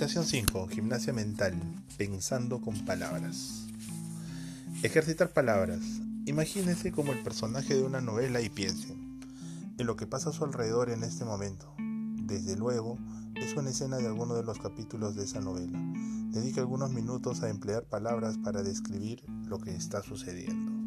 Meditación 5. Gimnasia mental. Pensando con palabras. Ejercitar palabras. Imagínese como el personaje de una novela y piense en lo que pasa a su alrededor en este momento. Desde luego, es una escena de alguno de los capítulos de esa novela. Dedique algunos minutos a emplear palabras para describir lo que está sucediendo.